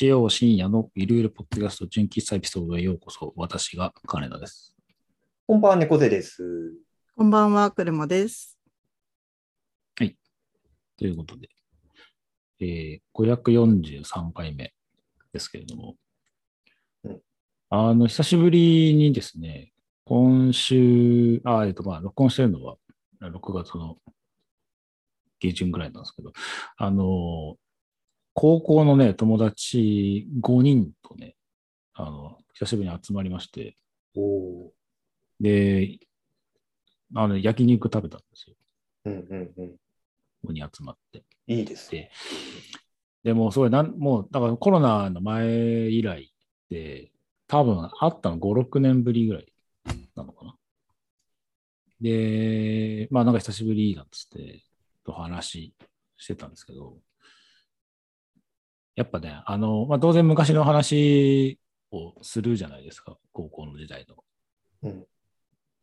日曜深夜のゆるゆるポッドキャスト純喫茶エピソードへようこそ。私が金田です。こんばんは、猫背です。こんばんは、車です。ということで、えー、543回目ですけれども、うんあの、久しぶりにですね、今週、あ、えっと、まあ、録音してるのは6月の下旬ぐらいなんですけど、あの、高校のね、友達5人とね、あの、久しぶりに集まりまして、おおで、あの、焼肉食べたんですよ。ー。うんうんうん。5人集まって。いいですね。ででも、すごいなん、もう、だからコロナの前以来で、多分会ったの5、6年ぶりぐらいなのかな。で、まあなんか久しぶりなんつって、と話してたんですけど、やっぱね、あの、まあ当然昔の話をするじゃないですか、高校の時代の。うん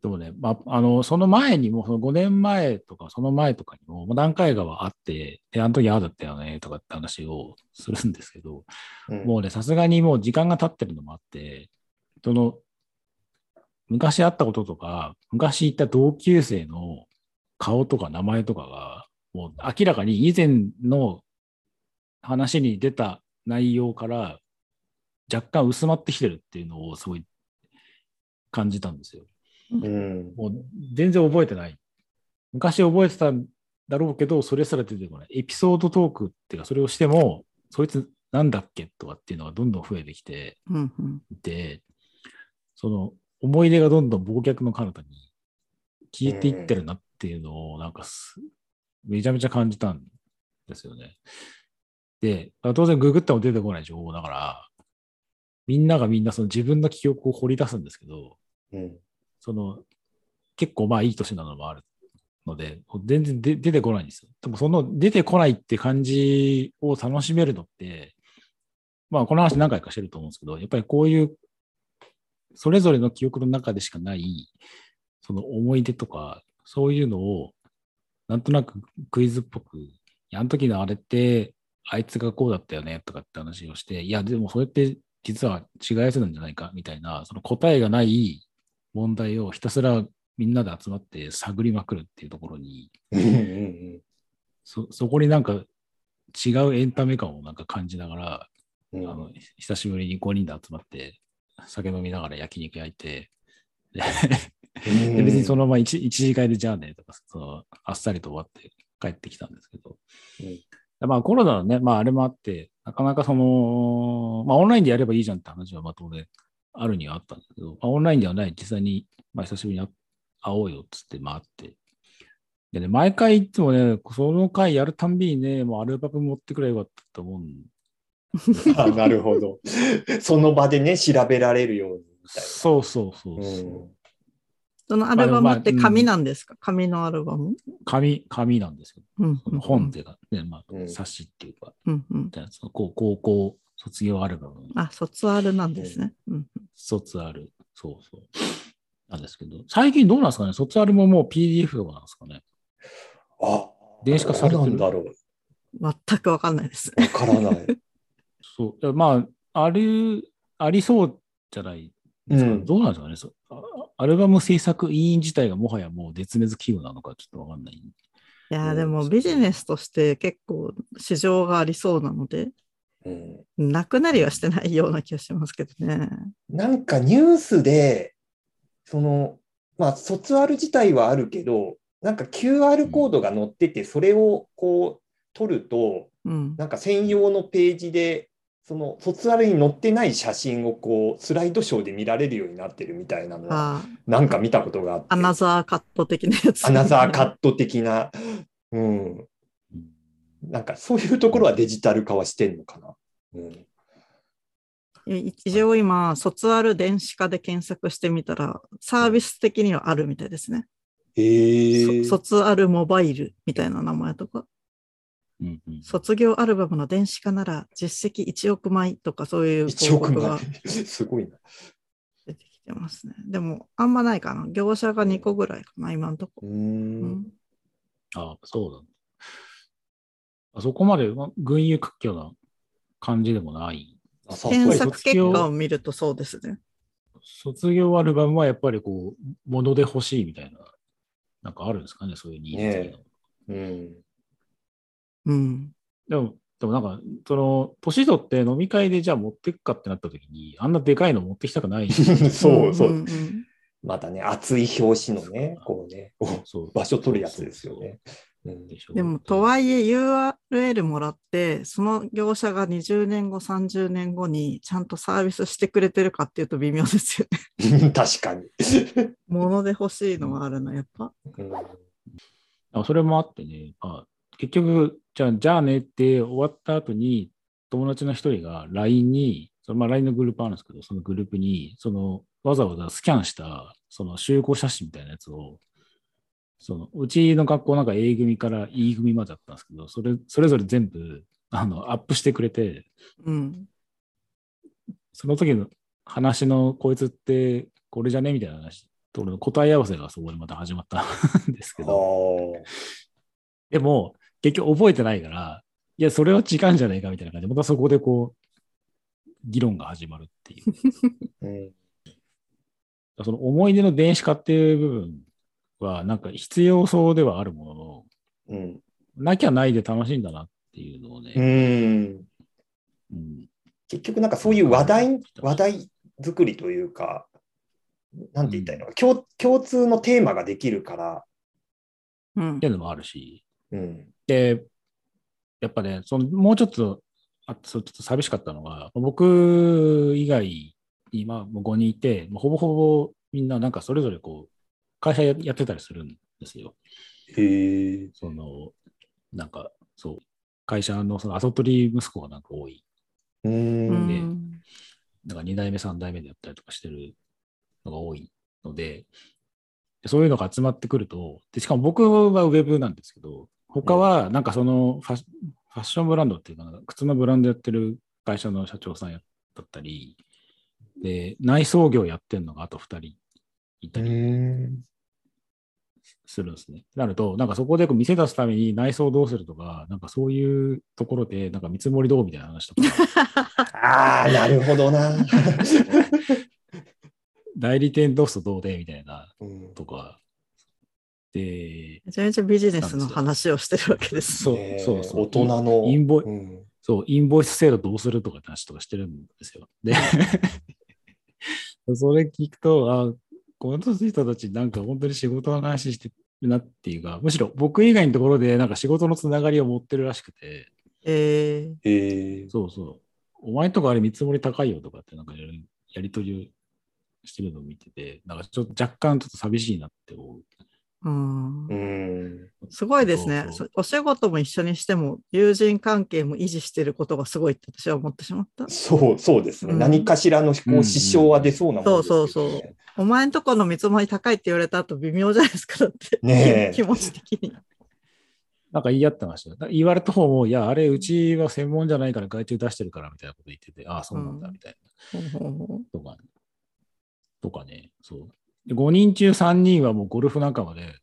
でもね、まあ、あの、その前にも、その5年前とか、その前とかにも、まあ何回かはあって、で、あの時ああだったよね、とかって話をするんですけど、うんもうね、さすがにもう時間が経ってるのもあって、その、昔あったこととか、昔行った同級生の顔とか名前とかが、もう明らかに以前の話に出た内容から若干薄まってきてるっていうのをすごい感じたんですよ。うん。もう全然覚えてない。昔覚えてたんだろうけど、それすら出てこない。エピソードトークっていうか、それをしても、そいつなんだっけとかっていうのがどんどん増えてきてうんうん、いて、その思い出がどんどん忘却の彼方に消えていってるなっていうのを、なんかすめちゃめちゃ感じたんですよね。で、当然ググっても出てこない情報だから、みんながみんなその自分の記憶を掘り出すんですけど、うん。その、結構まあいい年なのもあるので、全然で出てこないんですよ。でもその出てこないって感じを楽しめるのって、まあこの話何回かしてると思うんですけど、やっぱりこういう、それぞれの記憶の中でしかない、その思い出とか、そういうのを、なんとなくクイズっぽく、あの時のあれって、あいつがこうだったよねとかって話をして、いや、でもそれって実は違うやつなんじゃないかみたいな、その答えがない問題をひたすらみんなで集まって探りまくるっていうところに、そそこになんか違うエンタメ感をなんか感じながら、うん。あの久しぶりに5人で集まって酒飲みながら焼肉焼いて、でで別にそのまま 1, 一次会でじゃあねとかそのあっさりと終わって帰ってきたんですけど、うんまあコロナのね、まああれもあって、なかなかその、まあオンラインでやればいいじゃんって話はまあ当然あるにはあったんですけど、まあ、オンラインではない。実際に、まあ久しぶりに会会おうよっつって、まあ会って、でね、毎回いつもね、その回やるたんびにね、もうアルバム持ってくればよかったと思うんあなるほど。その場でね、調べられるようにそうそうそうな。そう、そのアルバムってまあ紙なんですか、紙のアルバム、紙、紙なんですよ。うんその本っていうか、ね、まあう、ん冊子っていうか、うんうん、みたいなその高高校卒業アルバム、あ、卒アルなんですね。うん卒アル、そうそう。なんですけど、最近どうなんですかね？卒アルももう PDF とかなんですかね？あ電子化されてる？んだろう。全くわかんないです。わからない。そう。まあ、ある、ありそうじゃないですか。うんどうなんですかね？そうあアルバム制作委員自体がもはやもう絶滅企業なのかちょっとわかんない。いやでもビジネスとして結構市場がありそうなので、うんなくなりはしてないような気がしますけどね。なんかニュースで、その、まあ、卒アル自体はあるけど、なんか QR コードが載ってて、それをこう取ると、うん。なんか専用のページで、その卒アルに載ってない写真をこうスライドショーで見られるようになってるみたいなのは、あなんか見たことがあって、アナザーカット的なやつ。アナザーカット的な、うん、うんなんかそういうところはデジタル化はしてんのかな。うん。え一応今、卒アル電子化で検索してみたら、サービス的にはあるみたいですね。へえそ卒アルモバイルみたいな名前とか、うんうん卒業アルバムの電子化なら実績1億枚とかそういう1広億告が枚。すごいな。出てきてますね。でも、あんまないかな。業者が2個ぐらいかな、今のとこ。うんんあそうだ、あそこまで群雄割拠な感じでもないあそう検索結果を見るとそうですね。卒業アルバムはやっぱりこう、もので欲しいみたいな、なんかあるんですかね、そういうニーズ的な。うん。うん。でも、でもなんか、その、年取って飲み会でじゃあ持ってくかってなった時に、あんなでかいの持ってきたくない。そうそう。んんんまたね、熱い表紙のね、こうね、そう場所取るやつですよね。うんでしょでも、とはいえ URL もらって、その業者が20年後、30年後にちゃんとサービスしてくれてるかっていうと微妙ですよね。確かに。もので欲しいのはあるな、やっぱ。うんあそれもあってね、まあ、結局、じゃあ、じゃあねって終わった後に、友達の一人が LINE に、そのまあ LINE のグループあるんですけど、そのグループに、そのわざわざスキャンした、その集合写真みたいなやつを、そのうちの学校なんか A 組から E 組まであったんですけど、それそれぞれ全部あのアップしてくれて、うん。その時の話のこいつってこれじゃねみたいな話と俺の答え合わせがそこでまた始まったんですけあど、ーでも結局覚えてないから、いや、それは違うんじゃないかみたいな感じ。で、またそこでこう、議論が始まるっていう。うん。その思い出の電子化っていう部分は、なんか必要そうではあるものの、うん。なきゃないで楽しいんだなっていうのをね、うん。うん。結局なんかそういう話題、話題作りというか、なんて言ったらいいのか、共共通のテーマができるから、うん。っていうのもあるし、うん。で、やっぱね、そのもうちょっと、あそうちょっと寂しかったのが、僕以外、今もう5人いて、もうほぼほぼみんななんかそれぞれこう、会社ややってたりするんですよ。へえ。その、なんか、そう、会社のその後取り息子がなんか多い。う。うんねんなんか2代目、3代目でやったりとかしてるのが多いので、でそういうのが集まってくると、でしかも僕はウェブなんですけど、他はなんかそのファッファッションブランドっていうかな、靴のブランドやってる会社の社長さんやだったり、で、内装業やってるのがあと2人いたうりん。するんですね。なると、なんかそこでこう店出すために内装どうするとか、なんかそういうところで、なんか見積もりどうみたいな話とか、ああ、なるほどな。代理店どうすどうでみたいなうんとか、で、めちゃめちゃビジネスの話をしてるわけです。そうねそうそう大人の。インボイうんそう、インボイス制度どうするとかって話とかしてるんですよ。で、それ聞くと、あ、この人たちなんか本当に仕事の話してるなっていうか、むしろ僕以外のところでなんか仕事のつながりを持ってるらしくて、えーへえ。そうそう、お前んとこあれ見積もり高いよとかってなんかやりやりとりをしてるのを見てて、なんかちょっと若干ちょっと寂しいなって思う。うんうん。すごいですねそうそう。そお仕事も一緒にしても、友人関係も維持してることがすごいって私は思ってしまった。そう、そうですね。うん何かしらのこう支障は出そうなものですよね。そうそうお前んとこの見積もり高いって言われた後微妙じゃないですか、だって。ねえ気持ち的に。なんか言い合ってました言われた方も、いや、あれ、うちは専門じゃないから外注出してるからみたいなこと言ってて、ああ、そうなんだ、うんみたいほうほうほな。とか、とかね、そう。で5人中3人はもうゴルフ仲間で、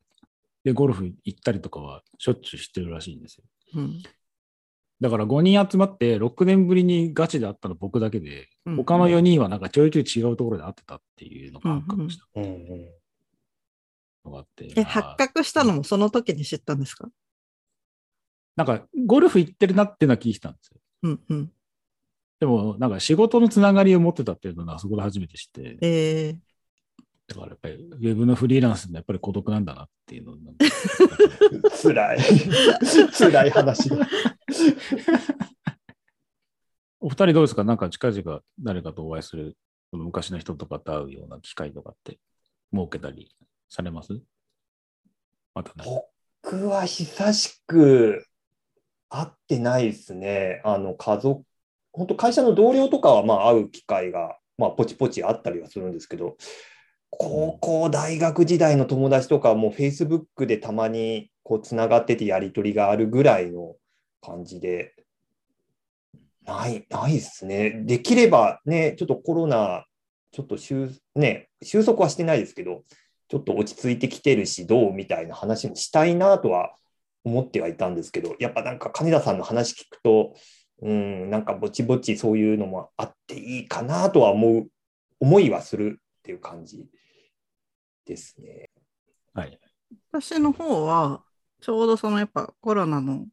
で、ゴルフ行ったりとかはしょっちゅう知ってるらしいんですよ。ううんだから5人集まって6年ぶりにガチで会ったの僕だけで、うん他の4人はなんかちょいちょい違うところで会ってたっていうのが発覚したうんうんのがあって。え、発覚したのもその時に知ったんですか？なんかゴルフ行ってるなっていうのは聞いてたんですよ。うんうん。でも、なんか仕事のつながりを持ってたっていうのはそこで初めて知って、えーだからやっぱりウェブのフリーランスってやっぱり孤独なんだなっていうのをなんか 辛い。辛い話だ。お二人どうですか？なんか近々誰かとお会いする、昔の人とかと会うような機会とかって設けたりされます？またない。僕は久しく会ってないですね。あの家族、本当会社の同僚とかはまあ会う機会が、まあ、ポチポチあったりはするんですけど、高校、大学時代の友達とかもう Facebook でたまにこうつながっててやり取りがあるぐらいの感じで、ない、ないですね。できればね、ちょっとコロナ、ちょっと収,、ね、収束はしてないですけど、ちょっと落ち着いてきてるし、どうみたいな話もしたいなとは思ってはいたんですけど、やっぱなんか金田さんの話聞くと、うん、なんかぼちぼちそういうのもあっていいかなとは思う、思いはするっていう感じですね。はい。私の方は、ちょうどそのやっぱコロナの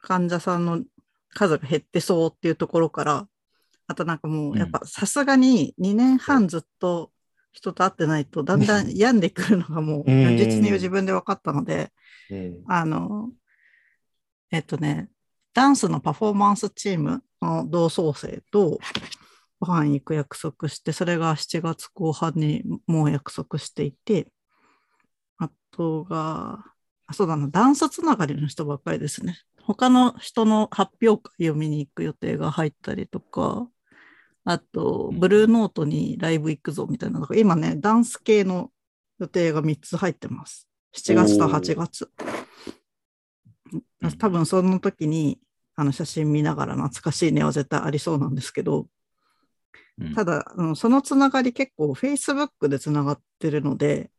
患者さんの数が減ってそうっていうところから、あとなんかもうやっぱさすがに2年半ずっと人と会ってないとだんだん病んでくるのがもううん実に自分で分かったので、うん。あの、えっとね、ダンスのパフォーマンスチームの同窓生とご飯行く約束して、それが7月後半にもう約束していて、あとが、あそうだな、ダンスつながりの人ばっかりですね。他の人の発表会を見に行く予定が入ったりとか、あと、うんブルーノートにライブ行くぞみたいなのが、今ね、ダンス系の予定が3つ入ってます。7月と8月。うん多分その時にあの写真見ながら懐かしいねは絶対ありそうなんですけど、うんただ、うんそのつながり結構 Facebook でつながってるので、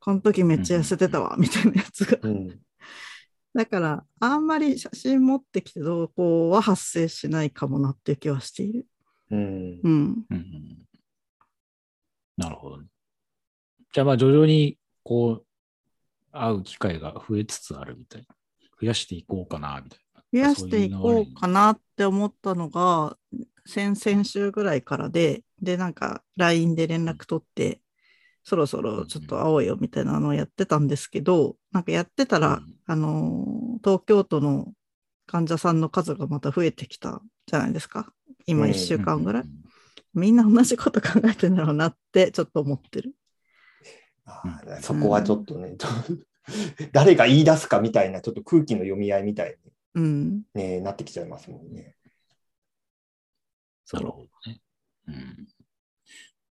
この時めっちゃ痩せてたわ、みたいなやつが。うん。だから、あんまり写真持ってきてどうこうは発生しないかもなっていう気はしている。うん。うん。うんうんなるほどね。じゃあまあ徐々にこう会う機会が増えつつあるみたいな。増やしていこうかなみたいな。増やしていこうかなって思ったのが、先々週ぐらいからで、で、なんか LINE で連絡取って、そろそろちょっと会おうよみたいなのをやってたんですけど、なんかやってたら、うんあのー、東京都の患者さんの数がまた増えてきたじゃないですか。今うん1週間ぐらい。うんうんみんな同じこと考えてんだろうなってちょっと思ってる。そこはちょっとね、ちょっと誰が言い出すかみたいな、ちょっと空気の読み合いみたいうん。に、ね、なってきちゃいますもんね。なるほどね。うん。い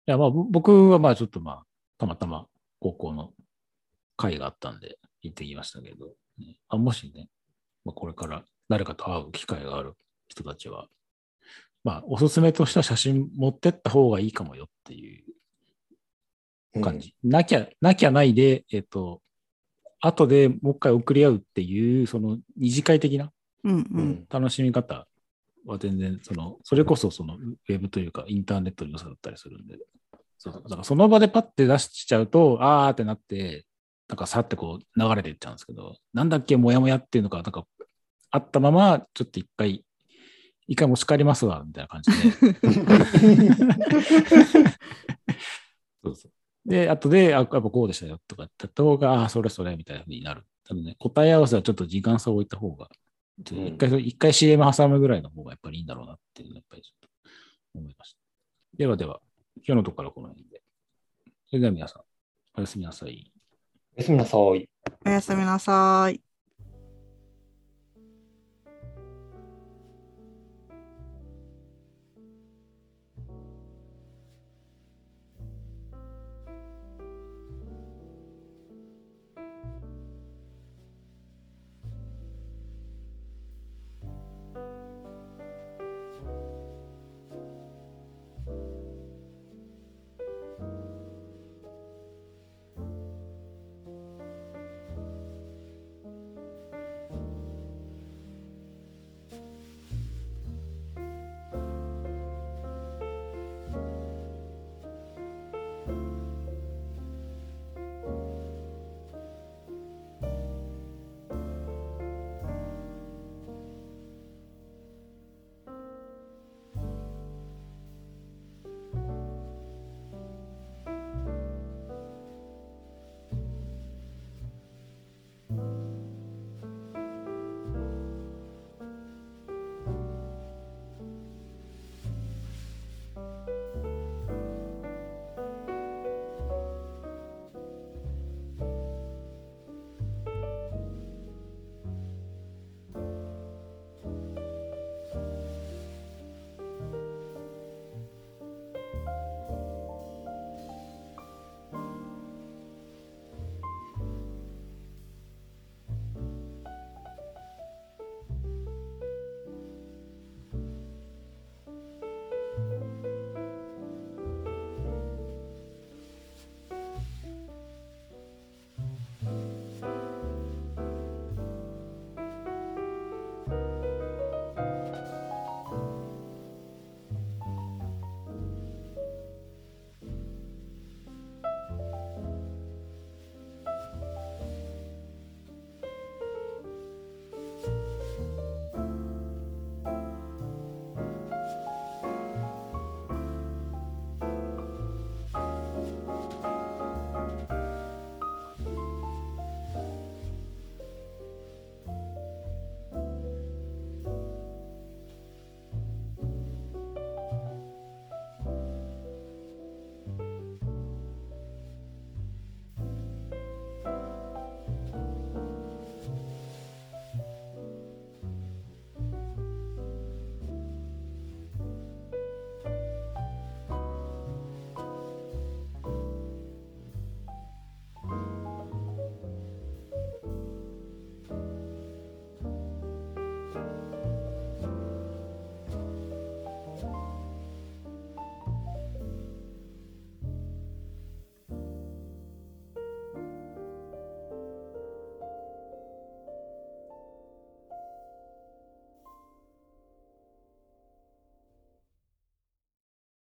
や、まあ、ぼ僕はまあちょっとまあ、たまたま高校の会があったんで行ってきましたけど、ねあもしね、まあ、これから誰かと会う機会がある人たちは、まあ、おすすめとしては写真持ってった方がいいかもよっていううん感じ。なきゃ、なきゃないで、えっ、と、後でもう一回送り合うっていう、その二次会的なうんう。うんん。楽しみ方は全然、その、それこそそのウェブというかインターネットの良さだったりするんで、そうだからその場でパッて出しちゃうと、あーってなって、なんかさってこう流れていっちゃうんですけど、なんだっけ、もやもやっていうのが、なんかあったまま、ちょっと一回、一回持ち帰りますわ、みたいな感じで。そうそう。で、後で、あ、やっぱこうでしたよとかって言った方が、あ、それそれみたいな風になる。多分ね、答え合わせはちょっと時間差を置いた方が、一回、一回 CM 挟むぐらいの方がやっぱりいいんだろうなっていうのはやっぱりちょっと思いました。ではでは、今日のところからこの辺で。それでは皆さん、おやすみなさい。おやすみなさい。おやすみなさい。